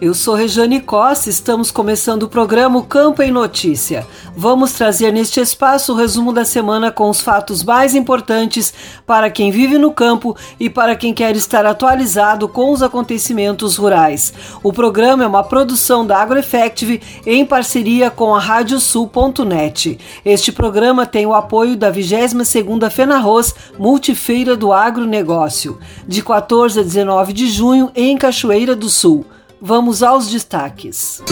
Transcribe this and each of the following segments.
Eu sou Rejane Costa, estamos começando o programa Campo em Notícia. Vamos trazer neste espaço o resumo da semana com os fatos mais importantes para quem vive no campo e para quem quer estar atualizado com os acontecimentos rurais. O programa é uma produção da AgroEffective em parceria com a Radiosul.net. Este programa tem o apoio da 22ª FENARROS Multifeira do Agronegócio, de 14 a 19 de junho em Cachoeira do Sul. Vamos aos destaques.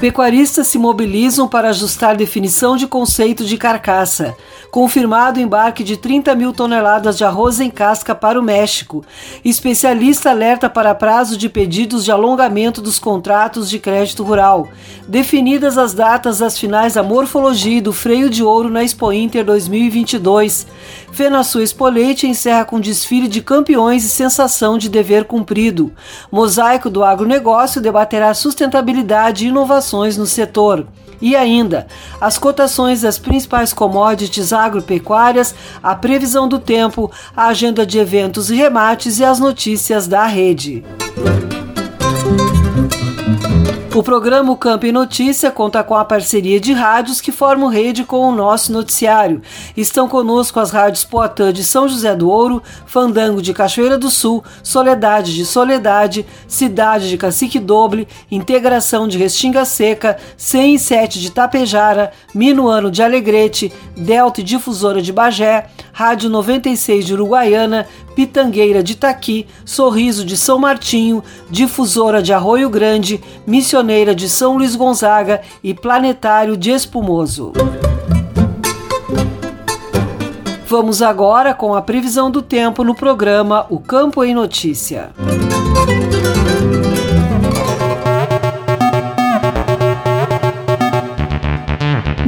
Pecuaristas se mobilizam para ajustar definição de conceito de carcaça. Confirmado embarque de 30 mil toneladas de arroz em casca para o México. Especialista alerta para prazo de pedidos de alongamento dos contratos de crédito rural. Definidas as datas das finais da morfologia e do freio de ouro na Expo Inter 2022. FenaSul Espolete encerra com desfile de campeões e sensação de dever cumprido. Mosaico do agronegócio debaterá sustentabilidade e inovações no setor. E ainda, as cotações das principais commodities agropecuárias, a previsão do tempo, a agenda de eventos e remates e as notícias da rede. O programa Campo e Notícia conta com a parceria de rádios que formam rede com o nosso noticiário. Estão conosco as rádios Poatã de São José do Ouro, Fandango de Cachoeira do Sul, Soledade de Soledade, Cidade de Cacique Doble, Integração de Restinga Seca, 107 de Tapejara, Minuano de Alegrete, Delta e Difusora de Bagé, Rádio 96 de Uruguaiana, Pitangueira de Taqui, Sorriso de São Martinho, Difusora de Arroio Grande, Missioneira de São Luís Gonzaga e Planetário de Espumoso. Vamos agora com a previsão do tempo no programa O Campo em Notícia.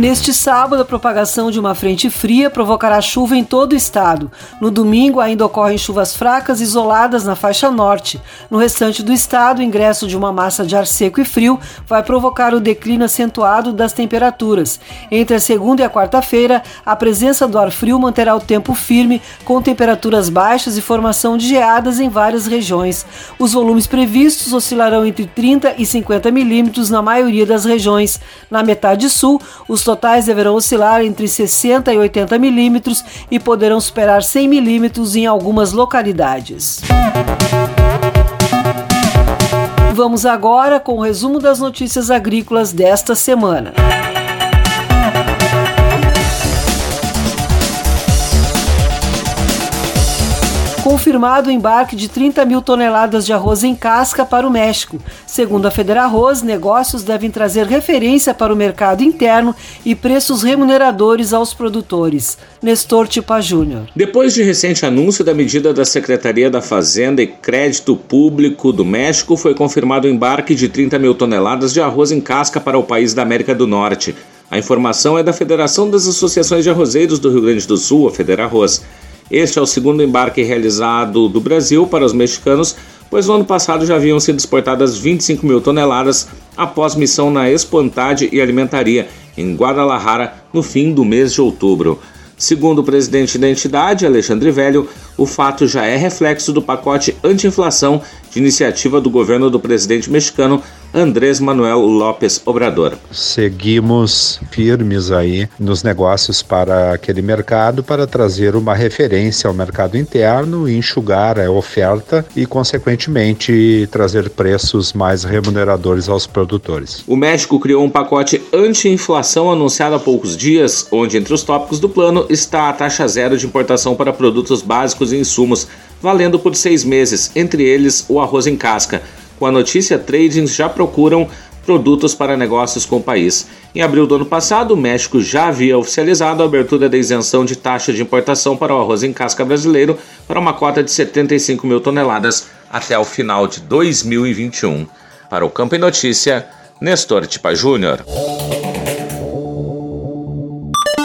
Neste sábado, a propagação de uma frente fria provocará chuva em todo o estado. No domingo, ainda ocorrem chuvas fracas isoladas na faixa norte. No restante do estado, o ingresso de uma massa de ar seco e frio vai provocar o declínio acentuado das temperaturas. Entre a segunda e a quarta-feira, a presença do ar frio manterá o tempo firme, com temperaturas baixas e formação de geadas em várias regiões. Os volumes previstos oscilarão entre 30 e 50 milímetros na maioria das regiões. Na metade sul, os totais deverão oscilar entre 60 e 80 milímetros e poderão superar 100 milímetros em algumas localidades. Vamos agora com o resumo das notícias agrícolas desta semana. Confirmado o embarque de 30 mil toneladas de arroz em casca para o México. Segundo a Federarroz, negócios devem trazer referência para o mercado interno e preços remuneradores aos produtores. Nestor Tipa Júnior. Depois de recente anúncio da medida da Secretaria da Fazenda e Crédito Público do México, foi confirmado o embarque de 30 mil toneladas de arroz em casca para o país da América do Norte. A informação é da Federação das Associações de Arrozeiros do Rio Grande do Sul, a Federarroz. Este é o segundo embarque realizado do Brasil para os mexicanos, pois no ano passado já haviam sido exportadas 25 mil toneladas após missão na Espantade e Alimentaria, em Guadalajara, no fim do mês de outubro. Segundo o presidente da entidade, Alexandre Velho, o fato já é reflexo do pacote anti-inflação de iniciativa do governo do presidente mexicano Andrés Manuel López Obrador. Seguimos firmes aí nos negócios para aquele mercado para trazer uma referência ao mercado interno e enxugar a oferta e, consequentemente, trazer preços mais remuneradores aos produtores. O México criou um pacote anti-inflação anunciado há poucos dias, onde entre os tópicos do plano está a taxa zero de importação para produtos básicos e insumos, valendo por seis meses, entre eles o arroz em casca com a notícia, tradings já procuram produtos para negócios com o país. Em abril do ano passado, o México já havia oficializado a abertura da isenção de taxa de importação para o arroz em casca brasileiro para uma cota de 75 mil toneladas até o final de 2021. Para o Campo e Notícia, Nestor Tipa Júnior.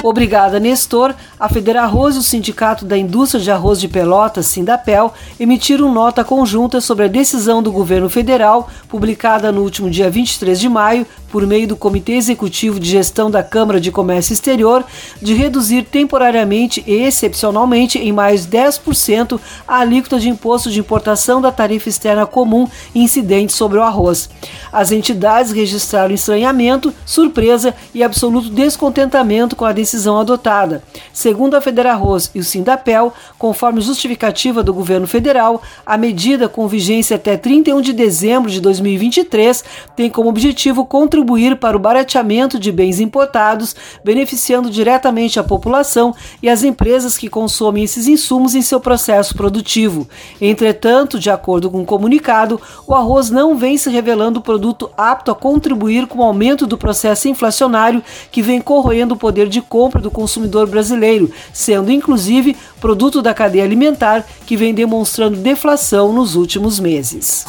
Obrigada, Nestor. A Federarroz e o Sindicato da Indústria de Arroz de Pelotas, Sindapel, emitiram nota conjunta sobre a decisão do governo federal, publicada no último dia 23 de maio, por meio do Comitê Executivo de Gestão da Câmara de Comércio Exterior, de reduzir temporariamente e excepcionalmente em mais 10% a alíquota de imposto de importação da tarifa externa comum incidente sobre o arroz. As entidades registraram estranhamento, surpresa e absoluto descontentamento com a decisão adotada. Segundo a Federarroz e o Sindapel, conforme justificativa do governo federal, a medida com vigência até 31 de dezembro de 2023 tem como objetivo contribuir para o barateamento de bens importados, beneficiando diretamente a população e as empresas que consomem esses insumos em seu processo produtivo. Entretanto, de acordo com o comunicado, o arroz não vem se revelando produto apto a contribuir com o aumento do processo inflacionário que vem corroendo o poder de compra do consumidor brasileiro, sendo inclusive produto da cadeia alimentar que vem demonstrando deflação nos últimos meses.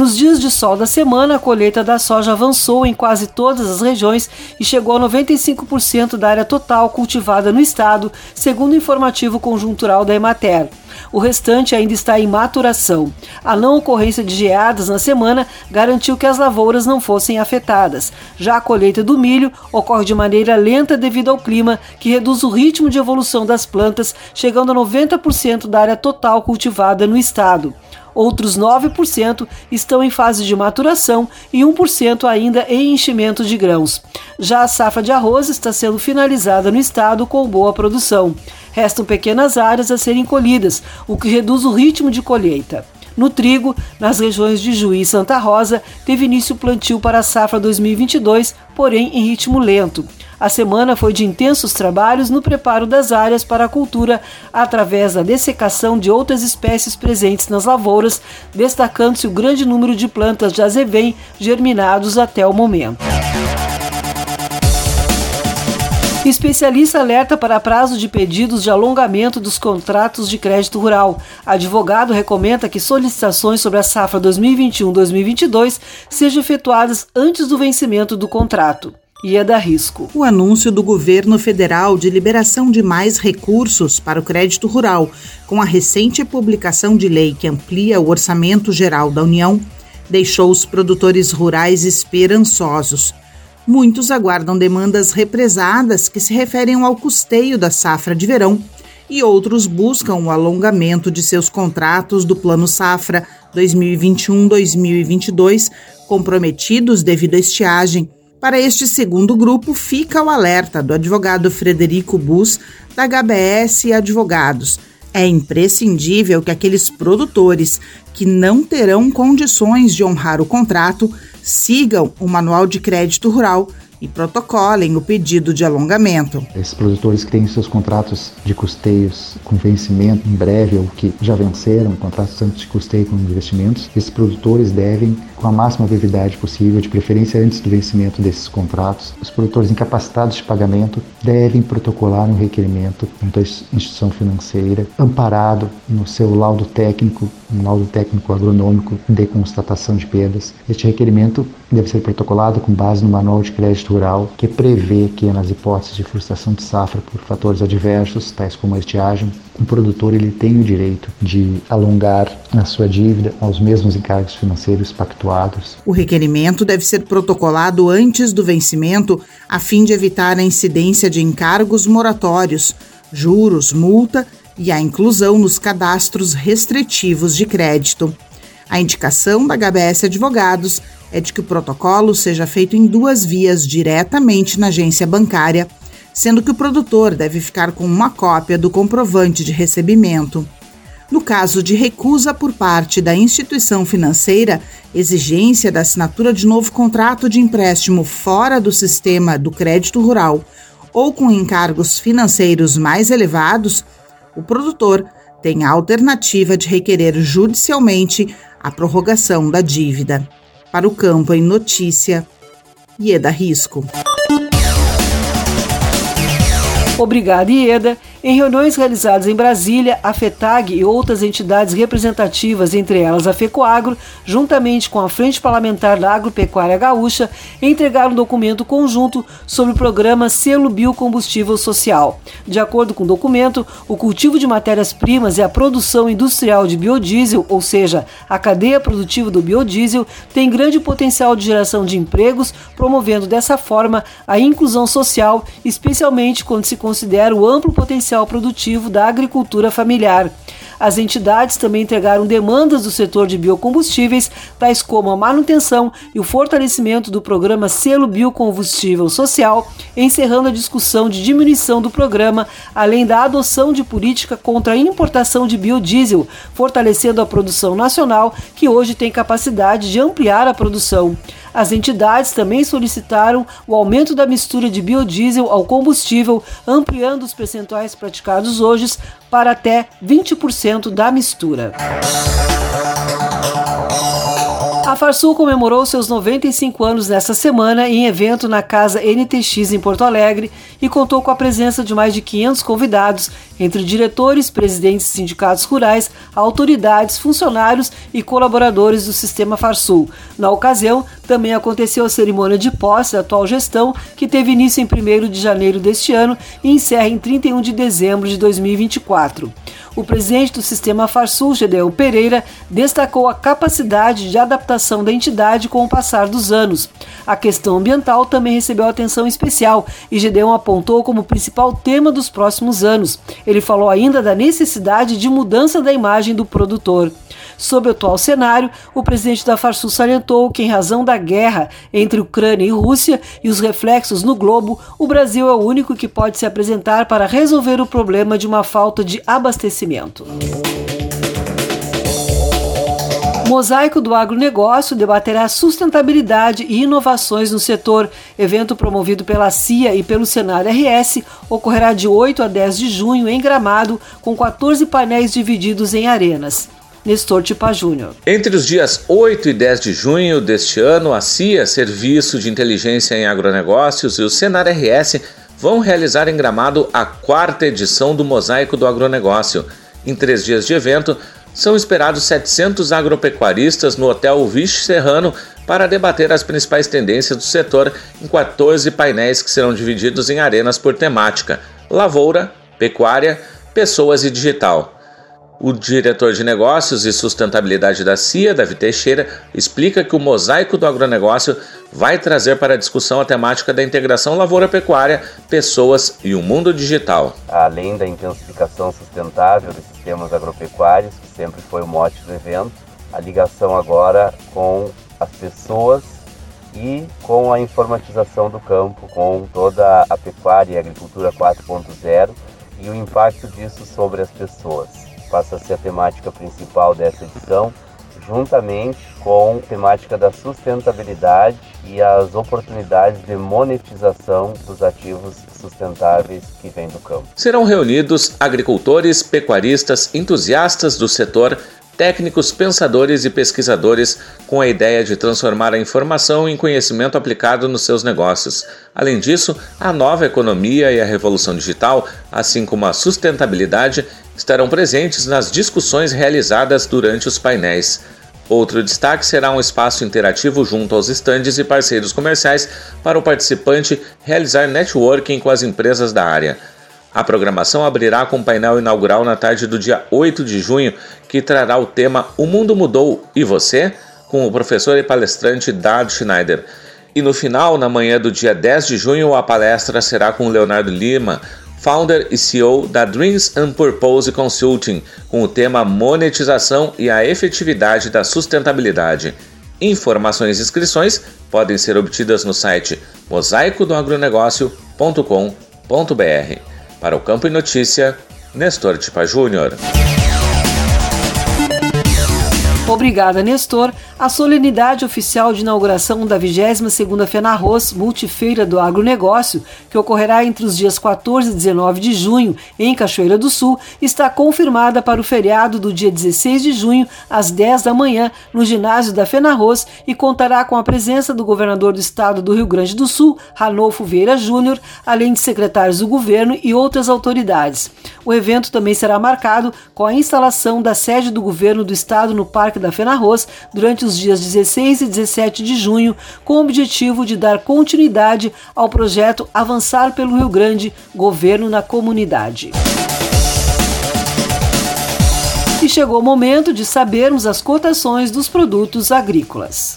Nos dias de sol da semana, a colheita da soja avançou em quase todas as regiões e chegou a 95% da área total cultivada no estado, segundo o informativo conjuntural da Emater. O restante ainda está em maturação. A não ocorrência de geadas na semana garantiu que as lavouras não fossem afetadas. Já a colheita do milho ocorre de maneira lenta devido ao clima, que reduz o ritmo de evolução das plantas, chegando a 90% da área total cultivada no estado. Outros 9% estão em fase de maturação e 1% ainda em enchimento de grãos. Já a safra de arroz está sendo finalizada no estado com boa produção. Restam pequenas áreas a serem colhidas, o que reduz o ritmo de colheita. No trigo, nas regiões de Juiz e Santa Rosa, teve início o plantio para a safra 2022, porém em ritmo lento. A semana foi de intensos trabalhos no preparo das áreas para a cultura através da dessecação de outras espécies presentes nas lavouras, destacando-se o grande número de plantas de azevém germinados até o momento. Especialista alerta para prazo de pedidos de alongamento dos contratos de crédito rural. Advogado recomenda que solicitações sobre a safra 2021-2022 sejam efetuadas antes do vencimento do contrato ia dar risco. O anúncio do governo federal de liberação de mais recursos para o crédito rural, com a recente publicação de lei que amplia o orçamento geral da União, deixou os produtores rurais esperançosos. Muitos aguardam demandas represadas que se referem ao custeio da safra de verão e outros buscam o alongamento de seus contratos do Plano Safra 2021-2022, comprometidos devido à estiagem para este segundo grupo, fica o alerta do advogado Frederico Bus, da HBS Advogados. É imprescindível que aqueles produtores que não terão condições de honrar o contrato sigam o Manual de Crédito Rural e protocolem o pedido de alongamento. Esses produtores que têm seus contratos de custeios com vencimento em breve ou que já venceram, contratos tanto de custeio como de investimentos, esses produtores devem, com a máxima brevidade possível, de preferência antes do vencimento desses contratos, os produtores incapacitados de pagamento devem protocolar um requerimento junto à instituição financeira, amparado no seu laudo técnico, um laudo técnico agronômico de constatação de perdas. Este requerimento deve ser protocolado com base no Manual de Crédito que prevê que nas hipóteses de frustração de safra por fatores adversos, tais como a estiagem, o produtor ele tem o direito de alongar a sua dívida aos mesmos encargos financeiros pactuados. O requerimento deve ser protocolado antes do vencimento, a fim de evitar a incidência de encargos moratórios, juros, multa e a inclusão nos cadastros restritivos de crédito. A indicação da HBS Advogados é de que o protocolo seja feito em duas vias diretamente na agência bancária sendo que o produtor deve ficar com uma cópia do comprovante de recebimento. No caso de recusa por parte da instituição financeira, exigência da assinatura de novo contrato de empréstimo fora do sistema do crédito rural ou com encargos financeiros mais elevados, o produtor tem a alternativa de requerer judicialmente a prorrogação da dívida. Para o campo em notícia, Ieda Risco. Obrigada, Ieda. Em reuniões realizadas em Brasília, a FETAG e outras entidades representativas, entre elas a FECOAGRO, juntamente com a Frente Parlamentar da Agropecuária Gaúcha, entregaram um documento conjunto sobre o programa Selo Biocombustível Social. De acordo com o documento, o cultivo de matérias-primas e a produção industrial de biodiesel, ou seja, a cadeia produtiva do biodiesel, tem grande potencial de geração de empregos, promovendo dessa forma a inclusão social, especialmente quando se considera o amplo potencial produtivo da agricultura familiar. As entidades também entregaram demandas do setor de biocombustíveis, tais como a manutenção e o fortalecimento do programa Selo Biocombustível Social, encerrando a discussão de diminuição do programa, além da adoção de política contra a importação de biodiesel, fortalecendo a produção nacional, que hoje tem capacidade de ampliar a produção. As entidades também solicitaram o aumento da mistura de biodiesel ao combustível, ampliando os percentuais praticados hoje para até 20% da mistura. A Farsul comemorou seus 95 anos nesta semana em evento na Casa NTX em Porto Alegre e contou com a presença de mais de 500 convidados, entre diretores, presidentes de sindicatos rurais, autoridades, funcionários e colaboradores do sistema Farsul. Na ocasião, também aconteceu a cerimônia de posse da atual gestão, que teve início em 1 de janeiro deste ano e encerra em 31 de dezembro de 2024. O presidente do sistema Farsul, Gedeon Pereira, destacou a capacidade de adaptação da entidade com o passar dos anos. A questão ambiental também recebeu atenção especial e Gedeon apontou como principal tema dos próximos anos. Ele falou ainda da necessidade de mudança da imagem do produtor. Sob o atual cenário, o presidente da Farsul salientou que, em razão da guerra entre Ucrânia e Rússia e os reflexos no globo, o Brasil é o único que pode se apresentar para resolver o problema de uma falta de abastecimento. Mosaico do Agronegócio debaterá sustentabilidade e inovações no setor. Evento promovido pela CIA e pelo Senar RS ocorrerá de 8 a 10 de junho em Gramado, com 14 painéis divididos em arenas. Nestor Tipa Júnior. Entre os dias 8 e 10 de junho deste ano, a CIA, Serviço de Inteligência em Agronegócios, e o Senar RS vão realizar em Gramado a quarta edição do Mosaico do Agronegócio. Em três dias de evento, são esperados 700 agropecuaristas no Hotel Viche Serrano para debater as principais tendências do setor em 14 painéis que serão divididos em arenas por temática: lavoura, pecuária, pessoas e digital. O diretor de negócios e sustentabilidade da CIA, Davi Teixeira, explica que o mosaico do agronegócio vai trazer para a discussão a temática da integração lavoura-pecuária, pessoas e o mundo digital. Além da intensificação sustentável dos sistemas agropecuários, que sempre foi o mote do evento, a ligação agora com as pessoas e com a informatização do campo, com toda a pecuária e agricultura 4.0 e o impacto disso sobre as pessoas passa a ser a temática principal dessa edição, juntamente com a temática da sustentabilidade e as oportunidades de monetização dos ativos sustentáveis que vêm do campo. Serão reunidos agricultores, pecuaristas, entusiastas do setor técnicos, pensadores e pesquisadores com a ideia de transformar a informação em conhecimento aplicado nos seus negócios. Além disso, a nova economia e a revolução digital, assim como a sustentabilidade, estarão presentes nas discussões realizadas durante os painéis. Outro destaque será um espaço interativo junto aos estandes e parceiros comerciais para o participante realizar networking com as empresas da área. A programação abrirá com painel inaugural na tarde do dia 8 de junho, que trará o tema O Mundo Mudou e Você? com o professor e palestrante Dado Schneider. E no final, na manhã do dia 10 de junho, a palestra será com Leonardo Lima, founder e CEO da Dreams and Purpose Consulting, com o tema Monetização e a efetividade da sustentabilidade. Informações e inscrições podem ser obtidas no site mosaicodoagronegócio.com.br. Para o Campo e Notícia, Nestor Tipa Júnior. Obrigada, Nestor. A solenidade oficial de inauguração da 22ª FENARROS Multifeira do Agronegócio, que ocorrerá entre os dias 14 e 19 de junho em Cachoeira do Sul, está confirmada para o feriado do dia 16 de junho, às 10 da manhã, no ginásio da FENARROS e contará com a presença do governador do estado do Rio Grande do Sul, Ranolfo Vieira Júnior, além de secretários do governo e outras autoridades. O evento também será marcado com a instalação da sede do governo do estado no Parque da FENARROS durante os dias 16 e 17 de junho, com o objetivo de dar continuidade ao projeto Avançar pelo Rio Grande Governo na Comunidade. E chegou o momento de sabermos as cotações dos produtos agrícolas.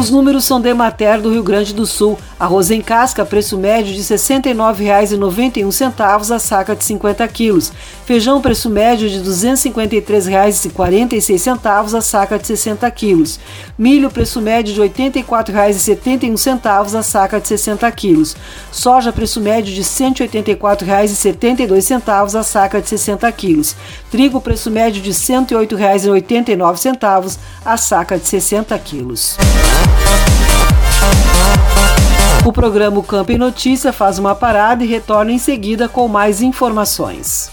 Os números são de Emater do Rio Grande do Sul. Arroz em casca, preço médio de R$ 69,91 a saca de 50 quilos. Feijão, preço médio de R$ 253,46 a saca de 60 quilos. Milho, preço médio de R$ 84,71 a saca de 60 quilos. Soja, preço médio de R$ 184,72 a saca de 60 quilos. Trigo, preço médio de R$ 108,89 a saca de 60 quilos. O programa Campo em Notícia faz uma parada e retorna em seguida com mais informações.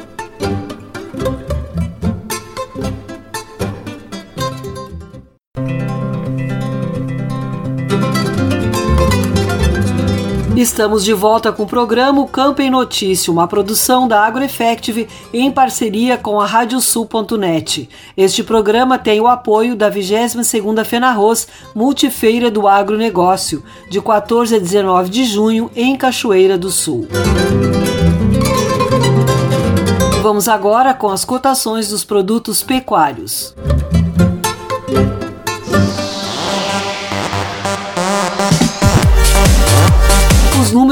Estamos de volta com o programa Campo em Notícia, uma produção da AgroEffective em parceria com a Radiosul.net. Este programa tem o apoio da 22ª FENARROS Multifeira do Agronegócio, de 14 a 19 de junho em Cachoeira do Sul. Vamos agora com as cotações dos produtos pecuários. Os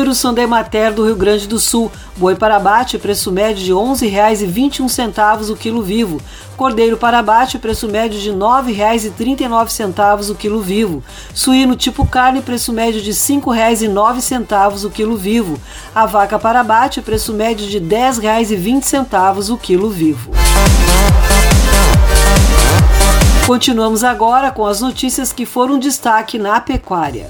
números são da Emater do Rio Grande do Sul. Boi para abate, preço médio de R$ 11,21 o quilo vivo. Cordeiro para abate, preço médio de R$ 9,39 o quilo vivo. Suíno tipo carne, preço médio de R$ 5,09 o quilo vivo. A vaca para abate, preço médio de R$ 10,20 o quilo vivo. Continuamos agora com as notícias que foram destaque na pecuária.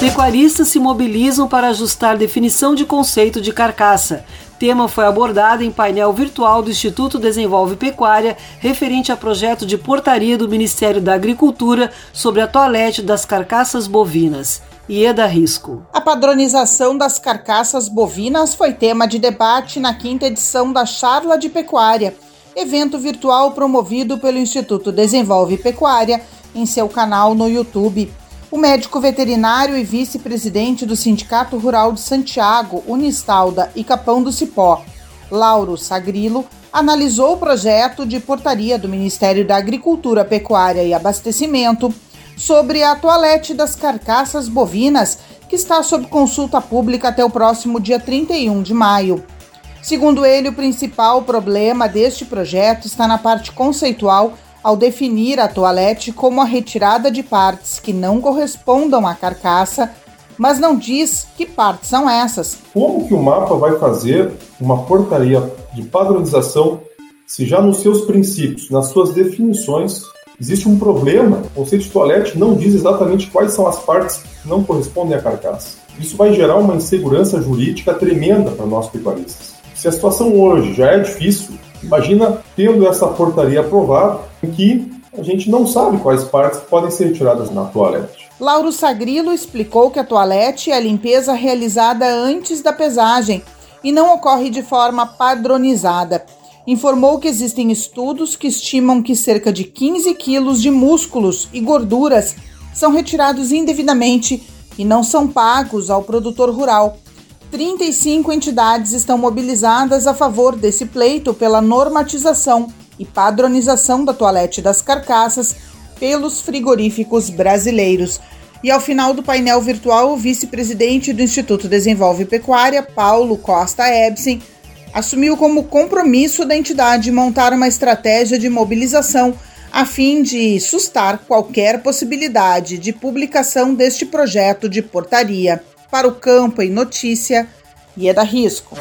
Pecuaristas se mobilizam para ajustar definição de conceito de carcaça. Tema foi abordado em painel virtual do Instituto Desenvolve Pecuária, referente a projeto de portaria do Ministério da Agricultura sobre a toalete das carcaças bovinas. Ieda Risco. A padronização das carcaças bovinas foi tema de debate na quinta edição da Charla de Pecuária evento virtual promovido pelo Instituto Desenvolve Pecuária em seu canal no YouTube. O médico veterinário e vice-presidente do Sindicato Rural de Santiago, Unistalda e Capão do Cipó, Lauro Sagrilo, analisou o projeto de portaria do Ministério da Agricultura, Pecuária e Abastecimento sobre a toalete das carcaças bovinas, que está sob consulta pública até o próximo dia 31 de maio. Segundo ele, o principal problema deste projeto está na parte conceitual ao definir a toalete como a retirada de partes que não correspondam à carcaça, mas não diz que partes são essas. Como que o mapa vai fazer uma portaria de padronização se já nos seus princípios, nas suas definições, existe um problema? O conceito de toalete não diz exatamente quais são as partes que não correspondem à carcaça. Isso vai gerar uma insegurança jurídica tremenda para nós pecuaristas. Se a situação hoje já é difícil, imagina tendo essa portaria aprovada, que a gente não sabe quais partes podem ser retiradas na toalete. Lauro Sagrilo explicou que a toalete é a limpeza realizada antes da pesagem e não ocorre de forma padronizada. Informou que existem estudos que estimam que cerca de 15 quilos de músculos e gorduras são retirados indevidamente e não são pagos ao produtor rural. 35 entidades estão mobilizadas a favor desse pleito pela normatização e padronização da toalete das carcaças pelos frigoríficos brasileiros. E ao final do painel virtual, o vice-presidente do Instituto Desenvolve Pecuária, Paulo Costa Ebsen, assumiu como compromisso da entidade montar uma estratégia de mobilização a fim de sustar qualquer possibilidade de publicação deste projeto de portaria para o campo em notícia e é da risco.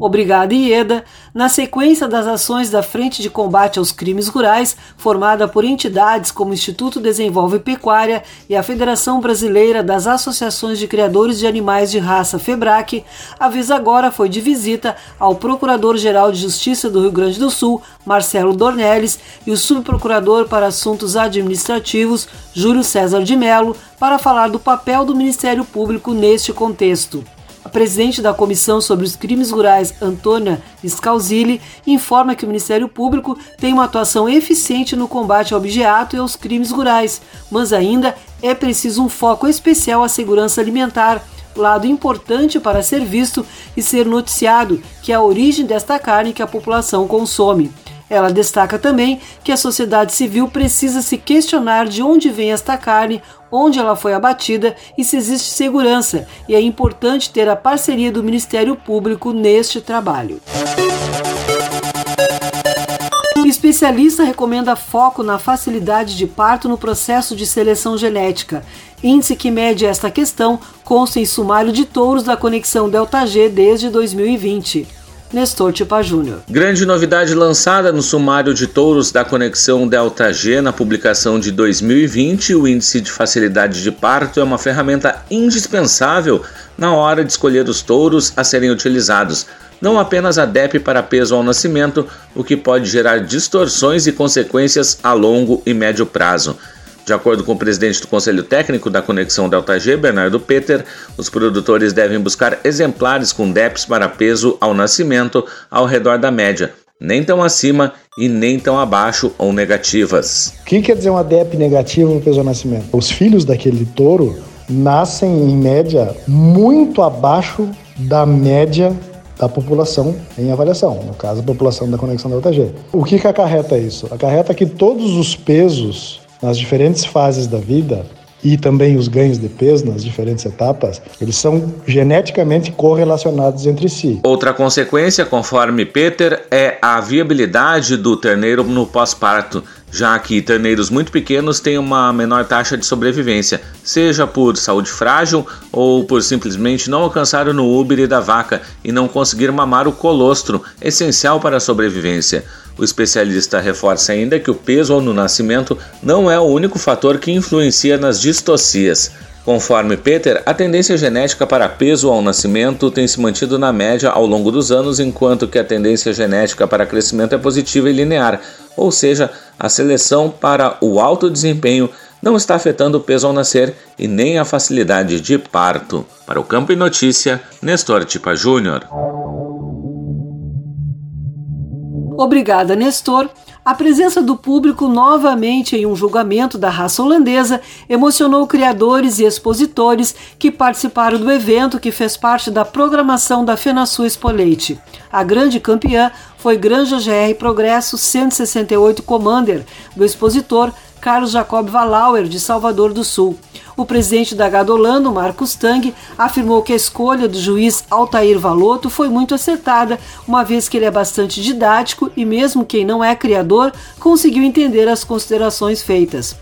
Obrigada, Ieda. Na sequência das ações da Frente de Combate aos Crimes Rurais, formada por entidades como o Instituto Desenvolve Pecuária e a Federação Brasileira das Associações de Criadores de Animais de Raça FEBRAC, a vez agora foi de visita ao Procurador-Geral de Justiça do Rio Grande do Sul, Marcelo Dornelles, e o Subprocurador para Assuntos Administrativos, Júlio César de Mello, para falar do papel do Ministério Público neste contexto. Presidente da Comissão sobre os Crimes Rurais, Antônia Scalzilli, informa que o Ministério Público tem uma atuação eficiente no combate ao objeto e aos crimes rurais, mas ainda é preciso um foco especial à segurança alimentar, lado importante para ser visto e ser noticiado, que é a origem desta carne que a população consome. Ela destaca também que a sociedade civil precisa se questionar de onde vem esta carne, onde ela foi abatida e se existe segurança, e é importante ter a parceria do Ministério Público neste trabalho. Especialista recomenda foco na facilidade de parto no processo de seleção genética. Índice que mede esta questão consta em sumário de touros da conexão Delta G desde 2020. Nestor Tipa Júnior. Grande novidade lançada no sumário de touros da conexão Delta G na publicação de 2020, o índice de facilidade de parto é uma ferramenta indispensável na hora de escolher os touros a serem utilizados. Não apenas a DEP para peso ao nascimento, o que pode gerar distorções e consequências a longo e médio prazo. De acordo com o presidente do Conselho Técnico da Conexão Delta G, Bernardo Peter, os produtores devem buscar exemplares com DEPs para peso ao nascimento ao redor da média, nem tão acima e nem tão abaixo ou negativas. O que quer dizer uma DEP negativa no peso ao nascimento? Os filhos daquele touro nascem, em média, muito abaixo da média da população em avaliação, no caso, a população da conexão Delta G. O que, que acarreta isso? Acarreta que todos os pesos nas diferentes fases da vida e também os ganhos de peso nas diferentes etapas, eles são geneticamente correlacionados entre si. Outra consequência, conforme Peter, é a viabilidade do terneiro no pós-parto, já que terneiros muito pequenos têm uma menor taxa de sobrevivência, seja por saúde frágil ou por simplesmente não alcançar no úbere da vaca e não conseguir mamar o colostro, essencial para a sobrevivência. O especialista reforça ainda que o peso no nascimento não é o único fator que influencia nas distocias. Conforme Peter, a tendência genética para peso ao nascimento tem se mantido na média ao longo dos anos, enquanto que a tendência genética para crescimento é positiva e linear, ou seja, a seleção para o alto desempenho não está afetando o peso ao nascer e nem a facilidade de parto. Para o Campo e Notícia, Nestor Tipa Júnior. Obrigada, Nestor. A presença do público novamente em um julgamento da raça holandesa emocionou criadores e expositores que participaram do evento que fez parte da programação da FenaSul Expoleite. A grande campeã foi Granja GR Progresso 168 Commander, do expositor Carlos Jacob Valauer, de Salvador do Sul. O presidente da Gadolando, Marcos Tang, afirmou que a escolha do juiz Altair Valoto foi muito acertada, uma vez que ele é bastante didático e, mesmo quem não é criador, conseguiu entender as considerações feitas.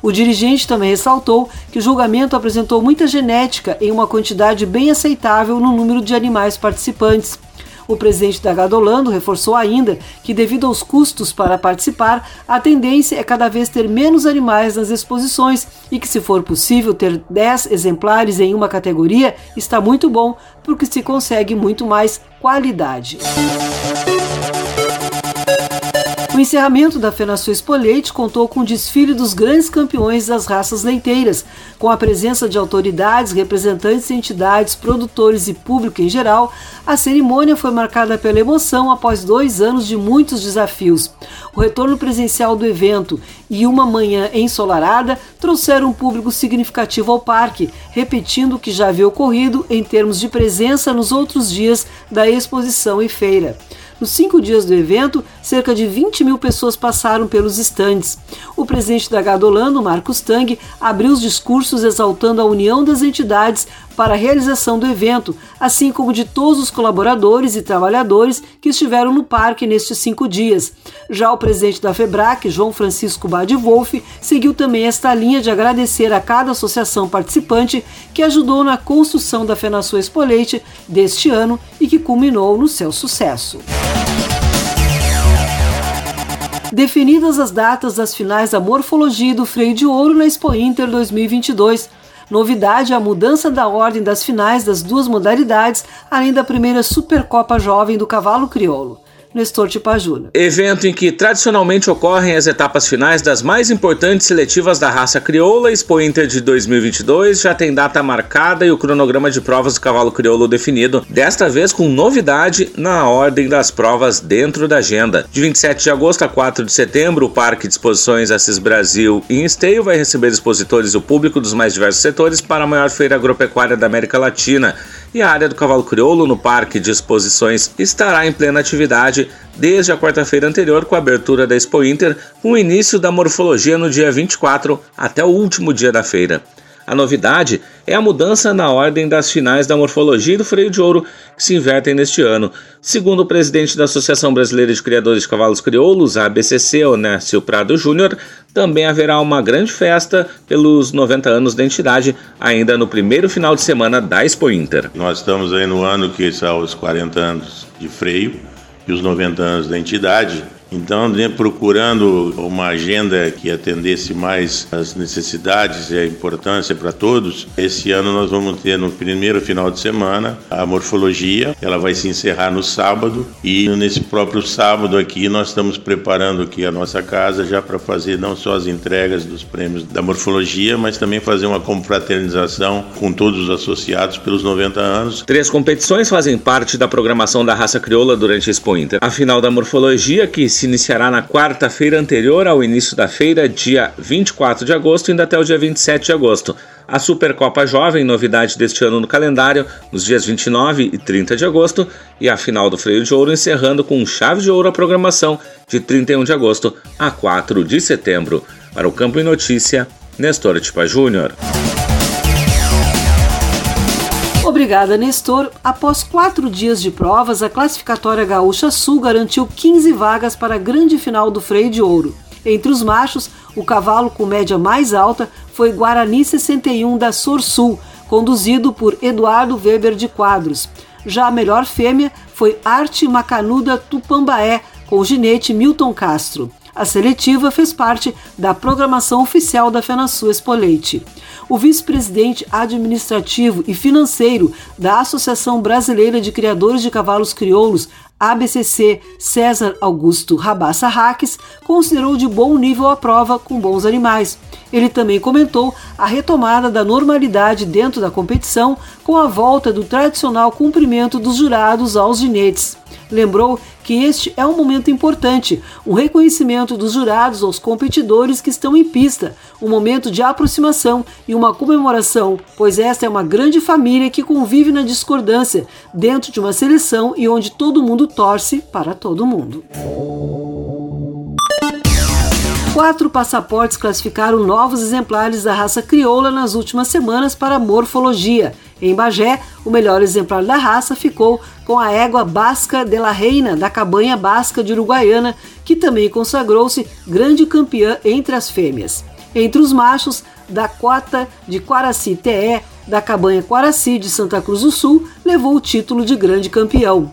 O dirigente também ressaltou que o julgamento apresentou muita genética em uma quantidade bem aceitável no número de animais participantes. O presidente da Gadolando reforçou ainda que, devido aos custos para participar, a tendência é cada vez ter menos animais nas exposições e que, se for possível ter 10 exemplares em uma categoria, está muito bom, porque se consegue muito mais qualidade. O encerramento da FenaSul Espolhete contou com o desfile dos grandes campeões das raças leiteiras, com a presença de autoridades, representantes de entidades, produtores e público em geral. A cerimônia foi marcada pela emoção após dois anos de muitos desafios. O retorno presencial do evento e uma manhã ensolarada trouxeram um público significativo ao parque, repetindo o que já havia ocorrido em termos de presença nos outros dias da exposição e feira. Nos cinco dias do evento, cerca de 20 mil pessoas passaram pelos estandes. O presidente da Gadolando, Marcos Tang, abriu os discursos exaltando a união das entidades para a realização do evento, assim como de todos os colaboradores e trabalhadores que estiveram no parque nestes cinco dias. Já o presidente da FEBRAC, João Francisco Bade Wolff, seguiu também esta linha de agradecer a cada associação participante que ajudou na construção da FENASUA Expoleite deste ano e que culminou no seu sucesso. Definidas as datas das finais da morfologia do freio de ouro na Expo Inter 2022, Novidade é a mudança da ordem das finais das duas modalidades, além da primeira Supercopa Jovem do Cavalo Crioulo. Nestor Tipajuna. Evento em que tradicionalmente ocorrem as etapas finais das mais importantes seletivas da raça crioula, Expo Inter de 2022 já tem data marcada e o cronograma de provas do cavalo crioulo definido, desta vez com novidade na ordem das provas dentro da agenda. De 27 de agosto a 4 de setembro, o Parque de Exposições Assis Brasil em Esteio vai receber expositores e o público dos mais diversos setores para a maior feira agropecuária da América Latina e a área do Cavalo Crioulo no Parque de Exposições estará em plena atividade desde a quarta-feira anterior com a abertura da Expo Inter, com o início da morfologia no dia 24 até o último dia da feira. A novidade é a mudança na ordem das finais da morfologia e do freio de ouro que se invertem neste ano. Segundo o presidente da Associação Brasileira de Criadores de Cavalos Crioulos, a ABCC, Onésio Prado Júnior, também haverá uma grande festa pelos 90 anos da entidade, ainda no primeiro final de semana da Expo Inter. Nós estamos aí no ano que são os 40 anos de freio e os 90 anos da entidade. Então, procurando uma agenda que atendesse mais as necessidades e a importância para todos, esse ano nós vamos ter no primeiro final de semana a morfologia. Ela vai se encerrar no sábado e nesse próprio sábado aqui nós estamos preparando aqui a nossa casa já para fazer não só as entregas dos prêmios da morfologia, mas também fazer uma confraternização com todos os associados pelos 90 anos. Três competições fazem parte da programação da raça crioula durante a Expo Inter. A final da morfologia, que se iniciará na quarta-feira anterior ao início da feira, dia 24 de agosto, indo até o dia 27 de agosto. A Supercopa Jovem, novidade deste ano no calendário, nos dias 29 e 30 de agosto, e a final do Freio de Ouro encerrando com chave de ouro a programação de 31 de agosto a 4 de setembro. Para o Campo em Notícia, Nestor Tipa Júnior. Obrigada, Nestor. Após quatro dias de provas, a classificatória Gaúcha Sul garantiu 15 vagas para a grande final do freio de ouro. Entre os machos, o cavalo com média mais alta foi Guarani 61 da Sul, conduzido por Eduardo Weber de Quadros. Já a melhor fêmea foi Arte Macanuda Tupambaé, com o ginete Milton Castro. A seletiva fez parte da programação oficial da FenaSul Expoleite o vice-presidente administrativo e financeiro da Associação Brasileira de Criadores de Cavalos Crioulos, ABCC, César Augusto Rabassa Raques, considerou de bom nível a prova com bons animais. Ele também comentou a retomada da normalidade dentro da competição com a volta do tradicional cumprimento dos jurados aos ginetes. Lembrou que este é um momento importante, um reconhecimento dos jurados aos competidores que estão em pista, um momento de aproximação e uma comemoração, pois esta é uma grande família que convive na discordância dentro de uma seleção e onde todo mundo torce para todo mundo. Quatro passaportes classificaram novos exemplares da raça crioula nas últimas semanas para morfologia. Em Bagé, o melhor exemplar da raça ficou com a égua Basca de la Reina, da cabanha basca de Uruguaiana, que também consagrou-se grande campeã entre as fêmeas. Entre os machos, da cota de Quaraci TE, da cabanha Quaraci de Santa Cruz do Sul, levou o título de grande campeão.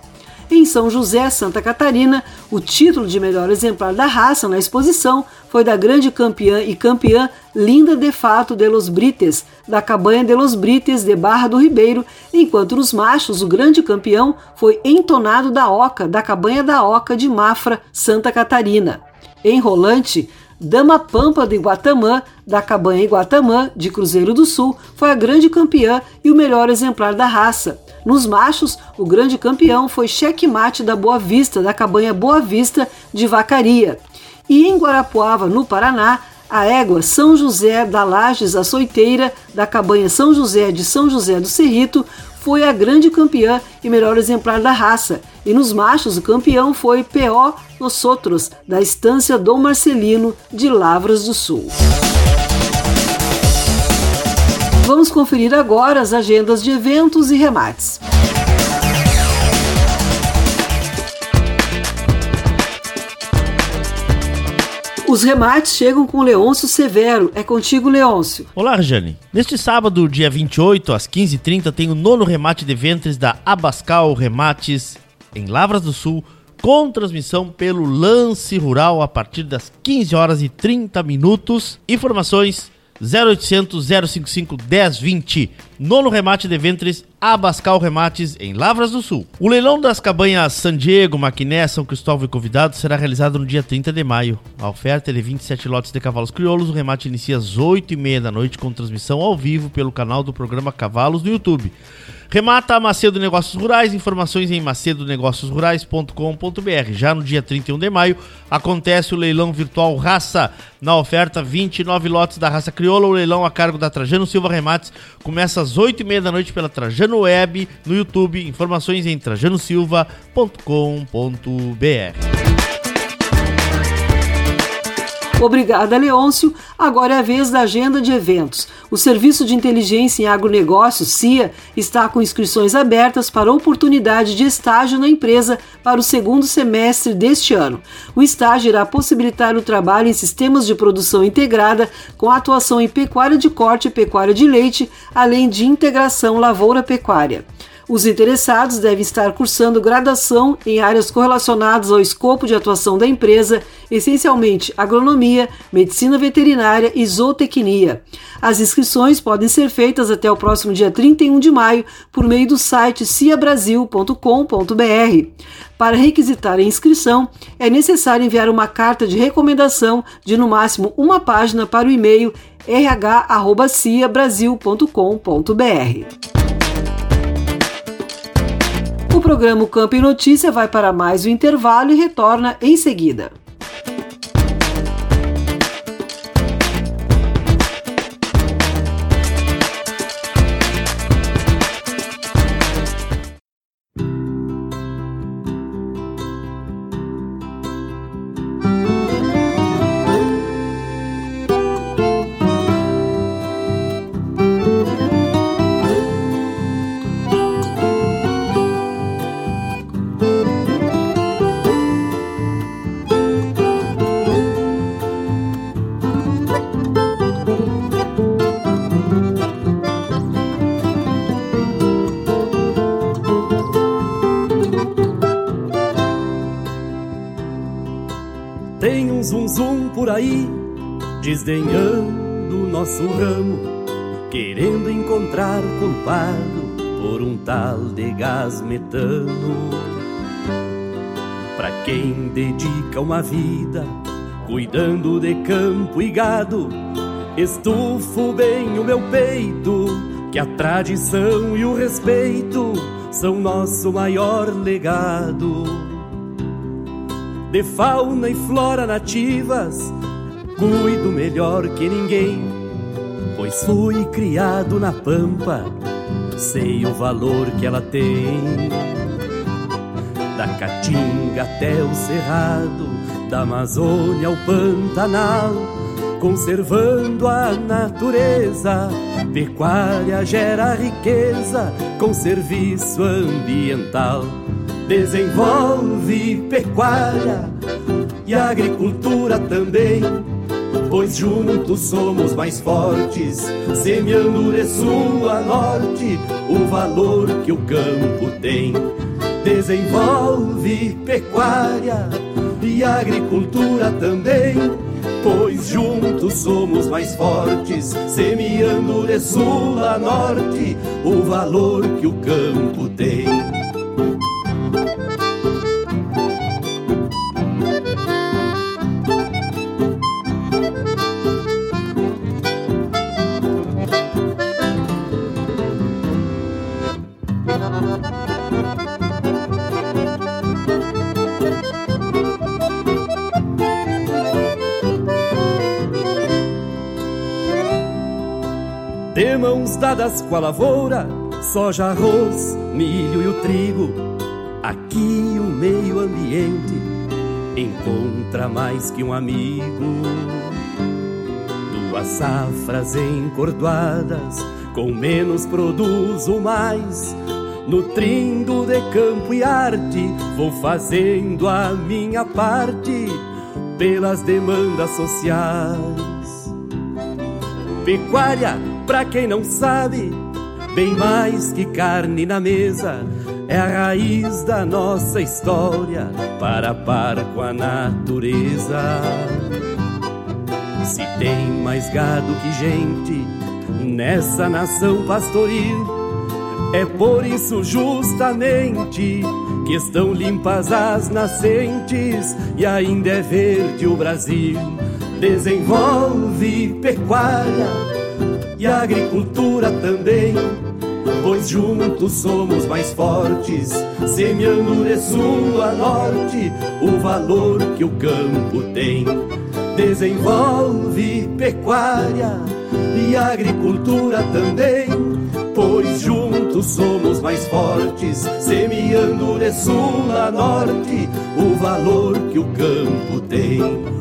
Em São José, Santa Catarina, o título de melhor exemplar da raça na exposição foi da grande campeã e campeã Linda de Fato de los Brites, da cabanha de los Brites de Barra do Ribeiro, enquanto nos machos o grande campeão foi Entonado da Oca, da cabanha da Oca de Mafra, Santa Catarina. Em Rolante, Dama Pampa de Guatamã, da cabanha Guatamã, de Cruzeiro do Sul, foi a grande campeã e o melhor exemplar da raça. Nos machos, o grande campeão foi Checkmate da Boa Vista, da cabanha Boa Vista de Vacaria. E em Guarapuava, no Paraná, a égua São José da Lages Açoiteira, da cabanha São José de São José do Cerrito, foi a grande campeã e melhor exemplar da raça. E nos machos, o campeão foi P.O. Los Outros, da estância Dom Marcelino de Lavras do Sul. Vamos conferir agora as agendas de eventos e remates. Os remates chegam com Leôncio Severo. É contigo, Leôncio. Olá, Jane. Neste sábado, dia 28, às 15h30, tem o nono remate de ventres da Abascal Remates em Lavras do Sul, com transmissão pelo Lance Rural a partir das 15 horas e 30 minutos. Informações 0800 055 1020. Nono remate de ventres Abascal Remates em Lavras do Sul. O leilão das cabanhas San Diego, Maquiné, São Cristóvão e Convidado será realizado no dia 30 de maio. A oferta é de 27 lotes de cavalos crioulos. O remate inicia às 8h30 da noite com transmissão ao vivo pelo canal do programa Cavalos no YouTube. Remata a Macedo Negócios Rurais, informações em macedonegóciosrurais.com.br. Já no dia 31 de maio acontece o leilão virtual Raça. Na oferta, 29 lotes da raça crioula. O leilão a cargo da Trajano Silva Remates começa às 8h30 da noite pela Trajano Web no YouTube. Informações em trajanosilva.com.br. Obrigada, Leôncio. Agora é a vez da agenda de eventos. O Serviço de Inteligência em Agronegócio, CIA, está com inscrições abertas para oportunidade de estágio na empresa para o segundo semestre deste ano. O estágio irá possibilitar o trabalho em sistemas de produção integrada, com atuação em pecuária de corte e pecuária de leite, além de integração lavoura-pecuária. Os interessados devem estar cursando graduação em áreas correlacionadas ao escopo de atuação da empresa, essencialmente agronomia, medicina veterinária e zootecnia. As inscrições podem ser feitas até o próximo dia 31 de maio por meio do site ciabrasil.com.br. Para requisitar a inscrição, é necessário enviar uma carta de recomendação de no máximo uma página para o e-mail rh@ciabrasil.com.br. O programa Campo Notícia vai para mais um intervalo e retorna em seguida. Desdenhando nosso ramo, querendo encontrar culpado por um tal de gás metano. Pra quem dedica uma vida cuidando de campo e gado, estufo bem o meu peito, que a tradição e o respeito são nosso maior legado. de fauna e flora nativas, cuido melhor que ninguém, pois fui criado na pampa, sei o valor que ela tem. Da caatinga até o cerrado, da Amazônia ao Pantanal, conservando a natureza. Pecuária gera riqueza com serviço ambiental. Desenvolve pecuária e agricultura também, pois juntos somos mais fortes, semeando de sul a norte o valor que o campo tem. Desenvolve pecuária e agricultura também, pois juntos somos mais fortes, semeando de sul a norte o valor que o campo tem. Dadas com a lavoura, soja, arroz, milho e o trigo. Aqui o meio ambiente encontra mais que um amigo. Duas safras encordoadas, com menos produzo mais. Nutrindo de campo e arte, vou fazendo a minha parte pelas demandas sociais. Pecuária Pra quem não sabe, bem mais que carne na mesa, é a raiz da nossa história para par com a natureza. Se tem mais gado que gente nessa nação pastoril, é por isso justamente que estão limpas as nascentes e ainda é verde o Brasil. Desenvolve pecuária e a agricultura também, pois juntos somos mais fortes, semeando de sul a norte o valor que o campo tem. Desenvolve pecuária e agricultura também, pois juntos somos mais fortes, semeando de sul a norte o valor que o campo tem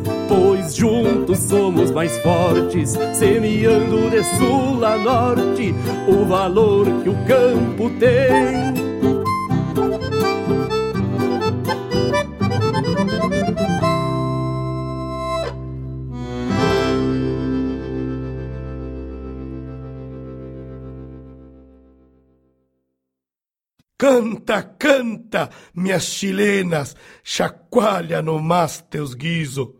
juntos somos mais fortes, semeando de sul a norte o valor que o campo tem. Canta, canta, minhas chilenas, chacoalha no mas teus guiso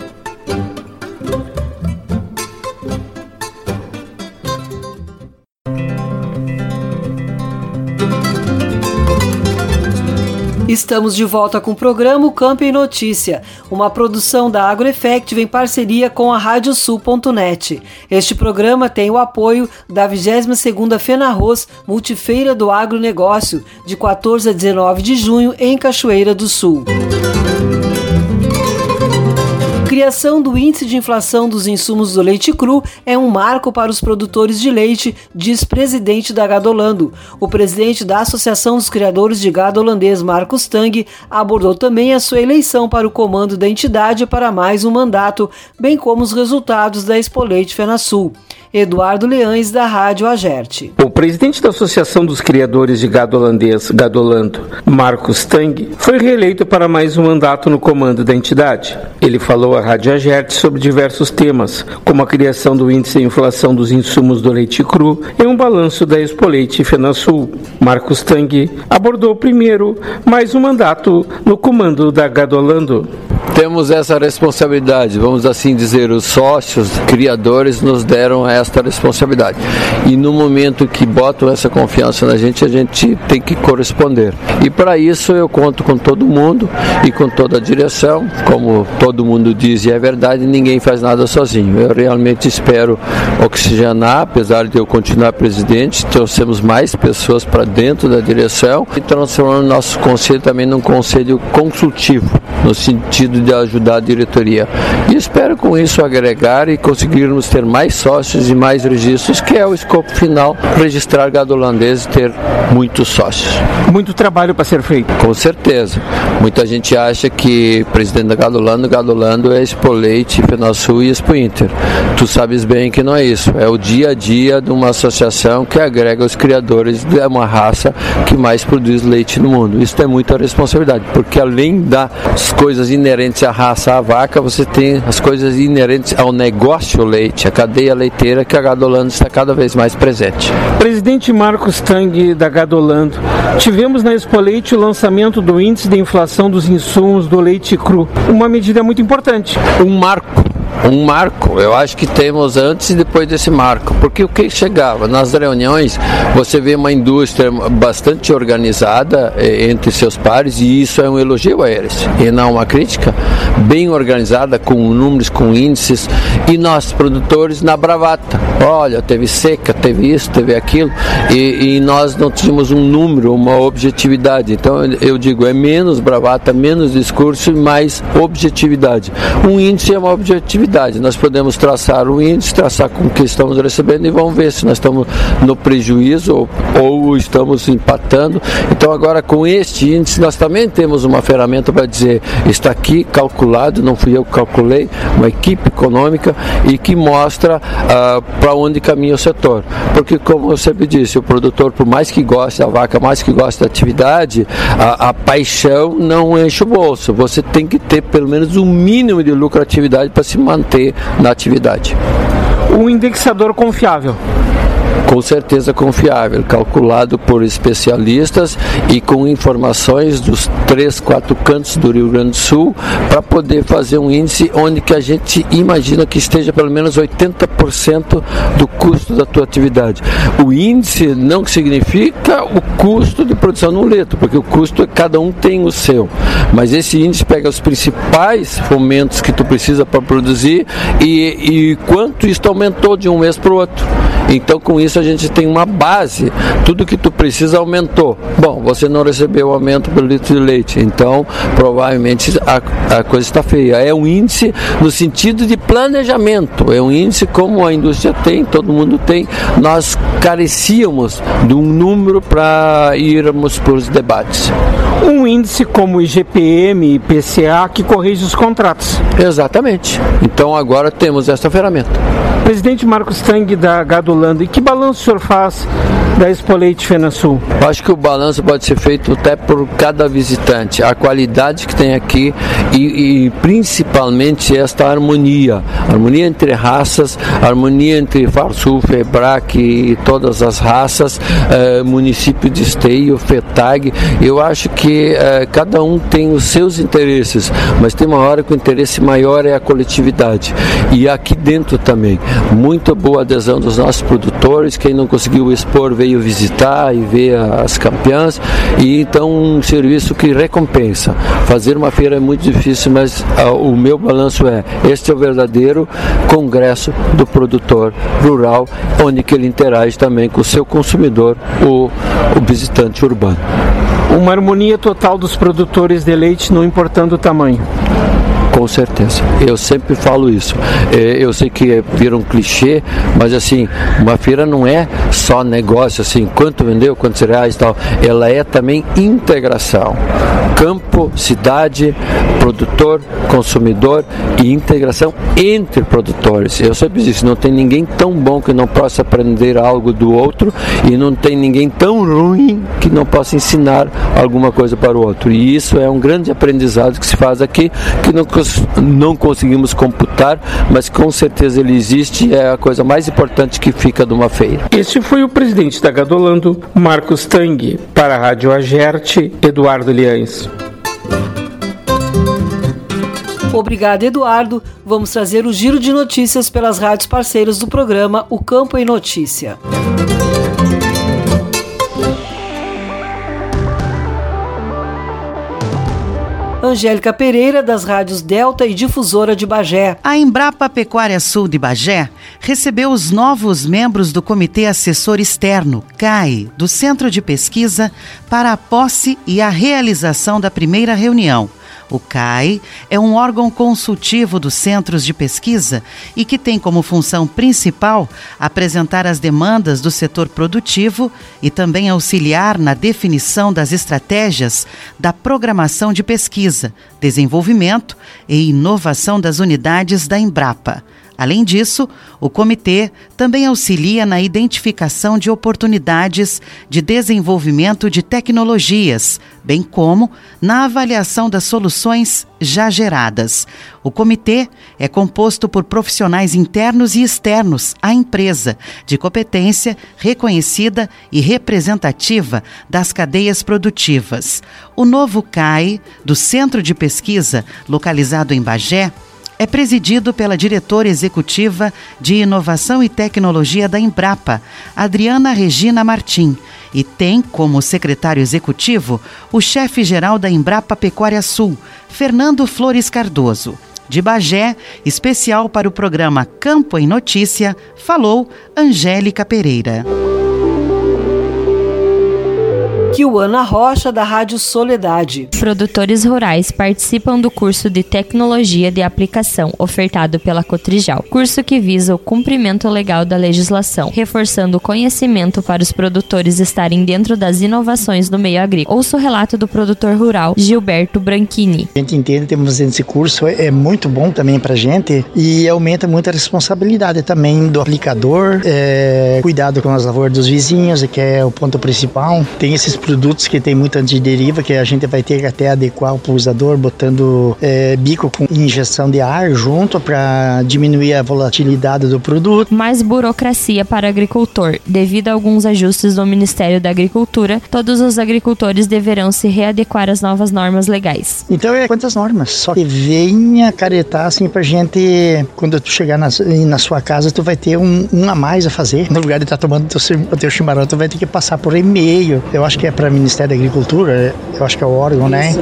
Estamos de volta com o programa Campo em Notícia, uma produção da AgroEffective em parceria com a Radiosul.net. Este programa tem o apoio da 22ª FENARROS Multifeira do Agronegócio, de 14 a 19 de junho em Cachoeira do Sul criação do índice de inflação dos insumos do leite cru é um marco para os produtores de leite, diz presidente da Gadolando. O presidente da Associação dos Criadores de Gado Holandês, Marcos Tang, abordou também a sua eleição para o comando da entidade para mais um mandato, bem como os resultados da Expo Leite FenaSul. Eduardo Leães, da Rádio Agerte. O presidente da Associação dos Criadores de Gado Holandês, Gadolando, Marcos Tang, foi reeleito para mais um mandato no comando da entidade. Ele falou à Rádio Agerte sobre diversos temas, como a criação do índice de inflação dos insumos do leite cru e um balanço da Expo Leite FenaSul. Marcos Tang abordou primeiro mais um mandato no comando da Gadolando. temos essa responsabilidade, vamos assim dizer, os sócios, criadores nos deram esta responsabilidade. E no momento que botam essa confiança na gente, a gente tem que corresponder. E para isso eu conto com todo mundo e com toda a direção, como todo mundo diz e é verdade, ninguém faz nada sozinho. Eu realmente espero oxigenar, apesar de eu continuar presidente, trouxemos mais pessoas para dentro da direção e transformando nosso conselho também num conselho consultivo, no sentido de ajudar a diretoria. E espero com isso agregar e conseguirmos ter mais sócios e mais registros, que é o escopo final, registrar gado holandês e ter muitos sócios. Muito trabalho para ser feito. Com certeza. Muita gente acha que presidente da Gado Holando, Gado Holando é Expo Leite, Sul e Expo Inter. Tu sabes bem que não é isso. É o dia a dia de uma associação que agrega os criadores de uma raça que mais produz leite no mundo. Isso é muita responsabilidade, porque além das coisas inerentes à raça, à vaca, você tem as coisas inerentes ao negócio leite, a cadeia leiteira que a Gado Holando está cada vez mais presente. Presidente Marcos Tang da Gado Holando, tivemos na Expo Leite o lançamento do índice de inflação dos insumos do leite cru, uma medida muito importante. Um marco um marco. Eu acho que temos antes e depois desse marco. Porque o que chegava? Nas reuniões, você vê uma indústria bastante organizada eh, entre seus pares, e isso é um elogio a eles, e não uma crítica. Bem organizada, com números, com índices, e nós, produtores, na bravata. Olha, teve seca, teve isso, teve aquilo, e, e nós não tínhamos um número, uma objetividade. Então, eu digo, é menos bravata, menos discurso e mais objetividade. Um índice é uma objetividade nós podemos traçar o índice, traçar com o que estamos recebendo e vamos ver se nós estamos no prejuízo ou, ou estamos empatando. Então agora com este índice nós também temos uma ferramenta para dizer está aqui calculado, não fui eu que calculei, uma equipe econômica e que mostra uh, para onde caminha o setor. Porque como eu sempre disse, o produtor, por mais que goste da vaca, mais que goste da atividade, a, a paixão não enche o bolso. Você tem que ter pelo menos um mínimo de lucratividade para se manter manter na atividade. Um indexador confiável com certeza confiável, calculado por especialistas e com informações dos três, quatro cantos do Rio Grande do Sul para poder fazer um índice onde que a gente imagina que esteja pelo menos 80% do custo da tua atividade. O índice não significa o custo de produção no leto, porque o custo cada um tem o seu. Mas esse índice pega os principais fomentos que tu precisa para produzir e, e quanto isto aumentou de um mês para o outro. Então com isso a gente tem uma base, tudo que tu precisa aumentou. Bom, você não recebeu aumento pelo litro de leite, então provavelmente a, a coisa está feia. É um índice no sentido de planejamento, é um índice como a indústria tem, todo mundo tem. Nós carecíamos de um número para irmos para os debates. Um índice como o IGPM e IPCA que corrige os contratos. Exatamente. Então agora temos essa ferramenta. Presidente Marcos Tang da Gadolando, e que balanço o senhor faz da Expo Leite FenaSul? Acho que o balanço pode ser feito até por cada visitante, a qualidade que tem aqui e, e principalmente esta harmonia, harmonia entre raças, harmonia entre Farsul, Febrac e todas as raças, eh, município de Esteio, FETAG. Eu acho que eh, cada um tem os seus interesses, mas tem uma hora que o interesse maior é a coletividade e aqui dentro também muito boa adesão dos nossos produtores. Quem não conseguiu expor veio visitar e ver as campeãs. E então um serviço que recompensa. Fazer uma feira é muito difícil, mas ah, o meu balanço é: este é o verdadeiro congresso do produtor rural, onde que ele interage também com o seu consumidor, o, o visitante urbano. Uma harmonia total dos produtores de leite, não importando o tamanho. Com certeza. Eu sempre falo isso. É, eu sei que vira um clichê, mas assim, uma feira não é só negócio, assim, quanto vendeu, quantos reais e tal. Ela é também integração. Campo, cidade, produtor, consumidor e integração entre produtores. Eu sempre disse, não tem ninguém tão bom que não possa aprender algo do outro e não tem ninguém tão ruim que não possa ensinar alguma coisa para o outro. E isso é um grande aprendizado que se faz aqui, que não não conseguimos computar, mas com certeza ele existe e é a coisa mais importante que fica de uma feira. Este foi o presidente da Gadolando, Marcos Tang, para a Rádio Agerte, Eduardo Liães. Obrigado, Eduardo. Vamos trazer o giro de notícias pelas rádios parceiras do programa O Campo em Notícia. Angélica Pereira, das rádios Delta e Difusora de Bagé. A Embrapa Pecuária Sul de Bagé recebeu os novos membros do Comitê Assessor Externo, CAI, do Centro de Pesquisa, para a posse e a realização da primeira reunião. O CAI é um órgão consultivo dos centros de pesquisa e que tem como função principal apresentar as demandas do setor produtivo e também auxiliar na definição das estratégias da programação de pesquisa, desenvolvimento e inovação das unidades da Embrapa. Além disso, o comitê também auxilia na identificação de oportunidades de desenvolvimento de tecnologias, bem como na avaliação das soluções já geradas. O comitê é composto por profissionais internos e externos à empresa, de competência reconhecida e representativa das cadeias produtivas. O novo CAI, do Centro de Pesquisa, localizado em Bagé, é presidido pela diretora executiva de Inovação e Tecnologia da Embrapa, Adriana Regina Martim, e tem como secretário executivo o chefe-geral da Embrapa Pecuária Sul, Fernando Flores Cardoso. De Bagé, especial para o programa Campo em Notícia, falou Angélica Pereira. Kiwana Rocha, da Rádio Soledade. Produtores rurais participam do curso de Tecnologia de Aplicação ofertado pela Cotrijal, curso que visa o cumprimento legal da legislação, reforçando o conhecimento para os produtores estarem dentro das inovações do meio agrícola. Ouça o relato do produtor rural Gilberto Branchini. A gente entende, temos esse curso, é muito bom também para gente e aumenta muito a responsabilidade também do aplicador, é, cuidado com as lavouras dos vizinhos, que é o ponto principal. Tem esses produtos que tem muita antideriva, que a gente vai ter que até adequar o pulsador, botando é, bico com injeção de ar junto para diminuir a volatilidade do produto. Mais burocracia para agricultor. Devido a alguns ajustes do Ministério da Agricultura, todos os agricultores deverão se readequar às novas normas legais. Então é quantas normas? Só que venha caretar assim pra gente, quando tu chegar na, na sua casa, tu vai ter um, um a mais a fazer. No lugar de estar tá tomando o teu, o teu chimarrão, tu vai ter que passar por e-mail. Eu acho que é para o Ministério da Agricultura, eu acho que é o órgão, né?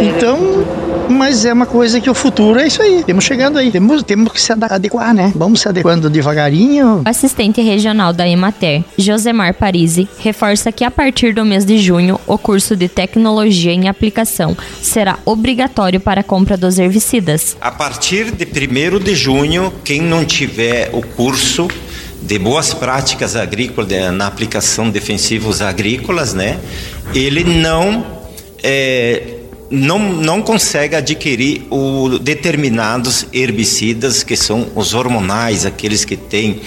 Então, mas é uma coisa que o futuro é isso aí. Temos chegando aí. Temos, temos que se adequar, né? Vamos se adequando devagarinho. Assistente regional da Emater, Josemar Parisi, reforça que a partir do mês de junho, o curso de tecnologia em aplicação será obrigatório para a compra dos herbicidas. A partir de 1 de junho, quem não tiver o curso de boas práticas agrícolas na aplicação de defensivos agrícolas, né? Ele não é, não, não consegue adquirir o determinados herbicidas que são os hormonais, aqueles que têm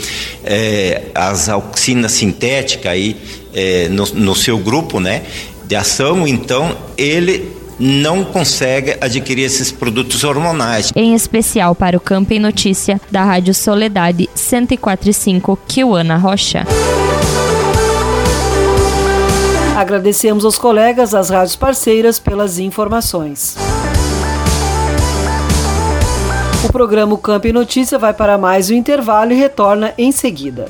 é, as auxinas sintéticas aí é, no, no seu grupo, né? De ação, então ele não consegue adquirir esses produtos hormonais. Em especial para o Campo em Notícia da Rádio Soledade 1045 Kiwana Rocha. Agradecemos aos colegas das rádios parceiras pelas informações. O programa Campo em Notícia vai para mais um intervalo e retorna em seguida.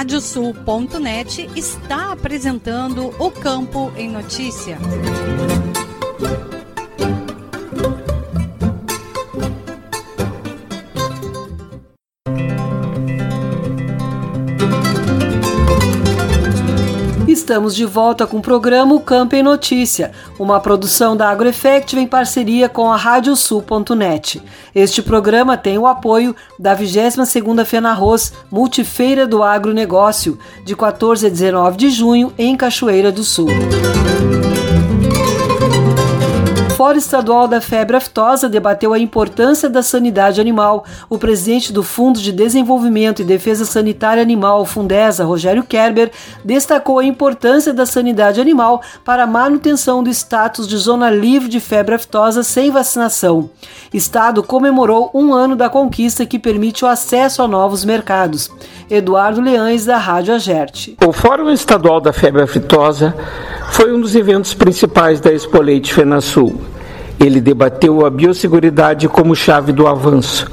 Radiosul.net está apresentando o Campo em Notícia. Estamos de volta com o programa O Campo em Notícia, uma produção da AgroEffective em parceria com a Radiosul.net. Este programa tem o apoio da 22ª FENARROZ Multifeira do Agronegócio, de 14 a 19 de junho, em Cachoeira do Sul. Fórum Estadual da Febre Aftosa debateu a importância da sanidade animal. O presidente do Fundo de Desenvolvimento e Defesa Sanitária Animal, Fundesa, Rogério Kerber, destacou a importância da sanidade animal para a manutenção do status de zona livre de febre aftosa sem vacinação. Estado comemorou um ano da conquista que permite o acesso a novos mercados. Eduardo Leães, da Rádio Agerte. O Fórum Estadual da Febre Aftosa foi um dos eventos principais da Expo Leite FenaSul. Ele debateu a biosseguridade como chave do avanço.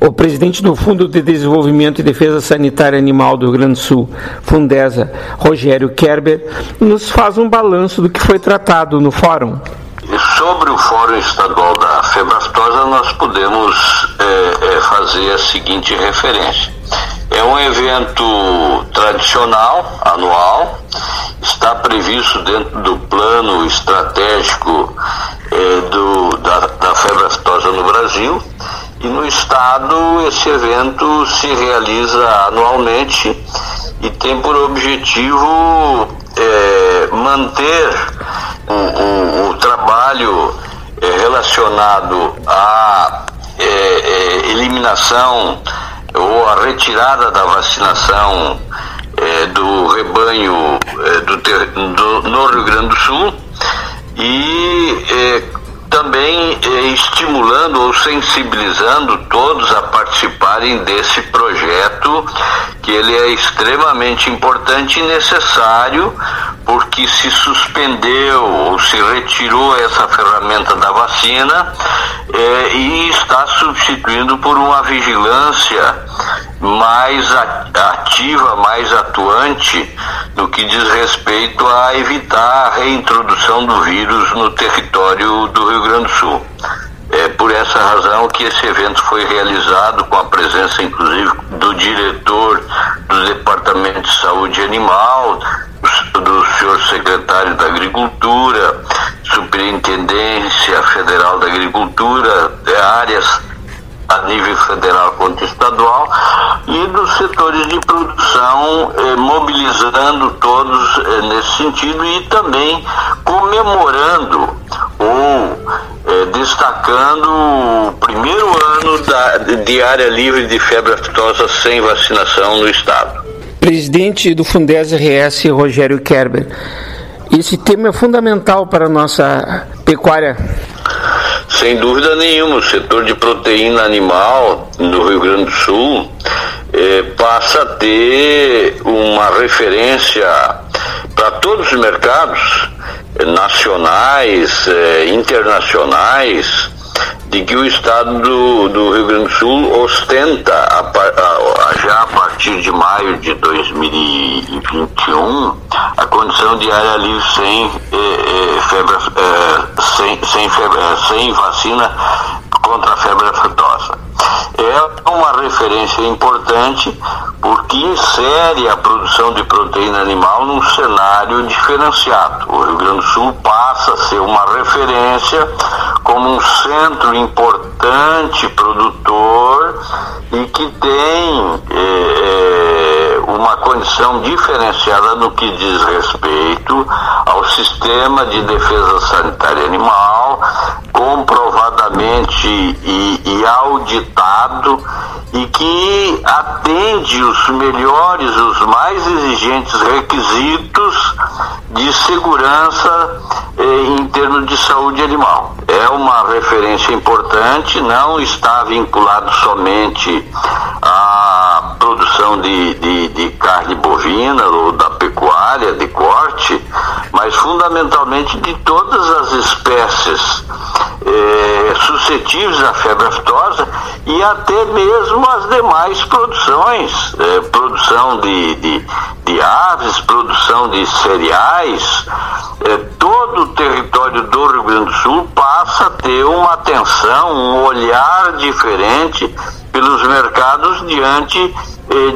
O presidente do Fundo de Desenvolvimento e Defesa Sanitária Animal do Rio Grande do Sul, Fundesa, Rogério Kerber, nos faz um balanço do que foi tratado no fórum. Sobre o Fórum Estadual da Febrastosa, nós podemos é, é, fazer a seguinte referência. É um evento tradicional, anual, está previsto dentro do plano estratégico é, do, da, da febre aftosa no Brasil. E no estado esse evento se realiza anualmente e tem por objetivo é, manter o, o, o trabalho é, relacionado à eliminação ou a retirada da vacinação é, do rebanho do, do, no Rio Grande do Sul e também estimulando ou sensibilizando todos a participarem desse projeto que ele é extremamente importante e necessário porque se suspendeu ou se retirou essa ferramenta da vacina é, e está substituindo por uma vigilância mais ativa, mais atuante no que diz respeito a evitar a reintrodução do vírus no território do Rio Grande do Sul. É por essa razão que esse evento foi realizado com a presença, inclusive, do diretor do Departamento de Saúde Animal, do senhor secretário da Agricultura, Superintendência Federal da Agricultura, áreas a nível federal quanto estadual e dos setores de produção eh, mobilizando todos eh, nesse sentido e também comemorando ou eh, destacando o primeiro ano da, de área livre de febre aftosa sem vacinação no estado. Presidente do Fundes RS, Rogério Kerber. Esse tema é fundamental para a nossa pecuária. Sem dúvida nenhuma, o setor de proteína animal no Rio Grande do Sul eh, passa a ter uma referência para todos os mercados eh, nacionais, eh, internacionais, de que o Estado do, do, Rio Grande do Sul ostenta, a, a, já a partir de maio de 2021, a condição de área livre sem, eh, eh, febre, eh, sem, sem, febre, sem vacina contra a febre aftosa. É uma referência importante porque insere a produção de proteína animal num cenário diferenciado. O Rio Grande do Sul passa a ser uma referência como um centro importante produtor e que tem eh, uma uma condição diferenciada no que diz respeito ao sistema de defesa sanitária animal, comprovadamente e, e auditado e que atende os melhores, os mais exigentes requisitos de segurança eh, em termos de saúde animal. É uma referência importante, não está vinculado somente à produção de, de, de carne bovina ou da pecuária de corte, mas fundamentalmente de todas as espécies eh, suscetíveis à febre aftosa e até mesmo as demais produções, eh, produção de, de, de, aves, produção de cereais, eh, todo o território do Rio Grande do Sul passa a ter uma atenção, um olhar diferente pelos mercados diante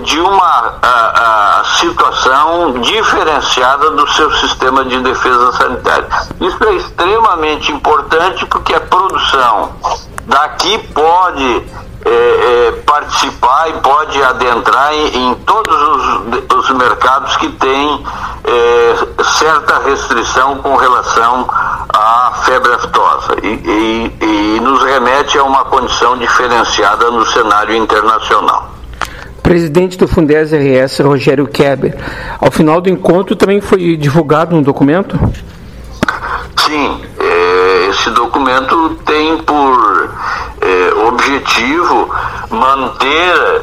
de uma a, a situação diferenciada do seu sistema de defesa sanitária. Isso é extremamente importante porque a produção daqui pode é, é, participar e pode adentrar em, em todos os, os, mercados que têm é, certa restrição com relação à febre aftosa e, e, e nos remete a uma condição diferenciada no cenário internacional presidente do Fundes RS, Rogério Keber. Ao final do encontro também foi divulgado um documento? Sim, é, esse documento tem por é, objetivo manter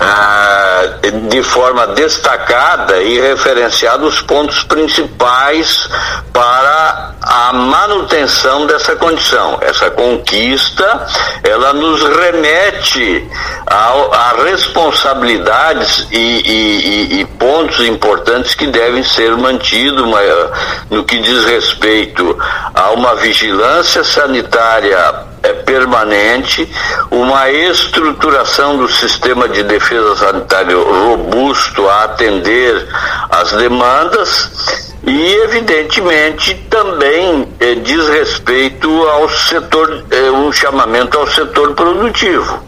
é, de forma destacada e referenciada os pontos principais para a manutenção dessa condição. Essa conquista, ela nos remete a, a responsabilidades e, e, e, pontos importantes que devem ser mantidos no que diz respeito a uma vigilância sanitária é permanente, uma estruturação do sistema de defesa sanitária robusto a atender às demandas e, evidentemente, também eh, diz respeito ao setor, eh, um chamamento ao setor produtivo,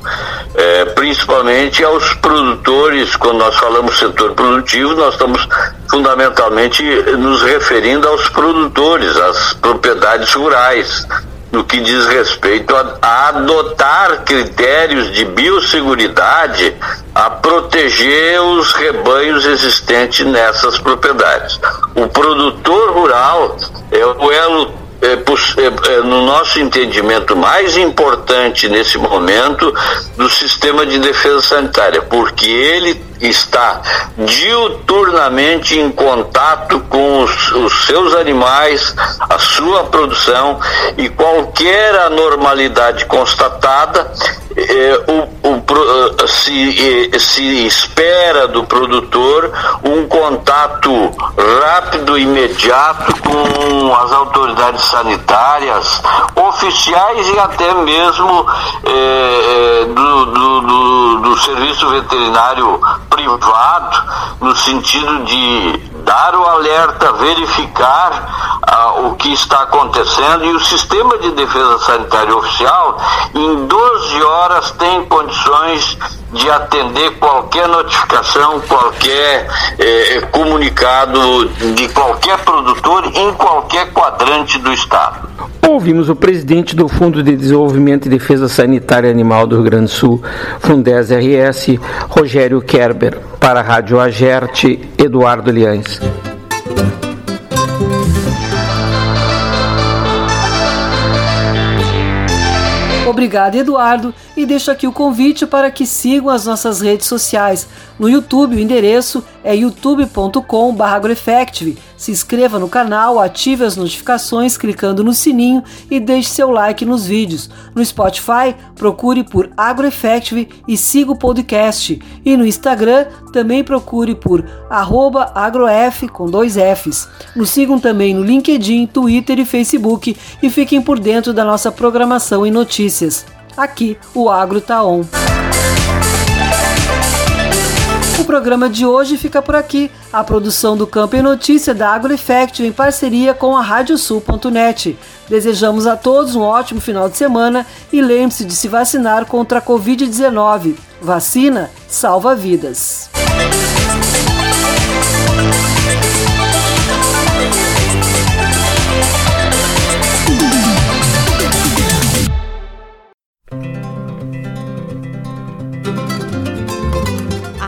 eh, principalmente aos produtores. Quando nós falamos setor produtivo, nós estamos fundamentalmente nos referindo aos produtores, às propriedades rurais no que diz respeito a, a, adotar critérios de biosseguridade a proteger os rebanhos existentes nessas propriedades. O produtor rural é o elo é, é, é, no nosso entendimento, mais importante nesse momento do sistema de defesa sanitária, porque ele está diuturnamente em contato com os, os seus animais, a sua produção e qualquer anormalidade constatada, eh, o, o, se, eh, se espera do produtor um contato rápido, imediato com as autoridades sanitárias, oficiais e até mesmo eh, do, do, do, do serviço veterinário privado, no sentido de dar o alerta, verificar ah, o que está acontecendo e o sistema de defesa sanitária oficial, em 12 horas, tem condições de atender qualquer notificação, qualquer eh, comunicado de qualquer produtor em qualquer quadrante do Estado. Ouvimos o presidente do Fundo de Desenvolvimento e Defesa Sanitária Animal do Rio Grande do Sul, Fundes RS, Rogério Kerber, para a Rádio Agerte, Eduardo Liães. Obrigado, Eduardo, e deixo aqui o convite para que sigam as nossas redes sociais. No YouTube, o endereço é youtube.com/agroeffective. Se inscreva no canal, ative as notificações clicando no sininho e deixe seu like nos vídeos. No Spotify, procure por AgroEffective e siga o podcast. E no Instagram, também procure por agrof com dois Fs. Nos sigam também no LinkedIn, Twitter e Facebook e fiquem por dentro da nossa programação e notícias. Aqui, o Agro tá on. O programa de hoje fica por aqui. A produção do Campo e Notícia da AgroEffect em parceria com a Radiosul.net. Desejamos a todos um ótimo final de semana e lembre-se de se vacinar contra a Covid-19. Vacina salva vidas.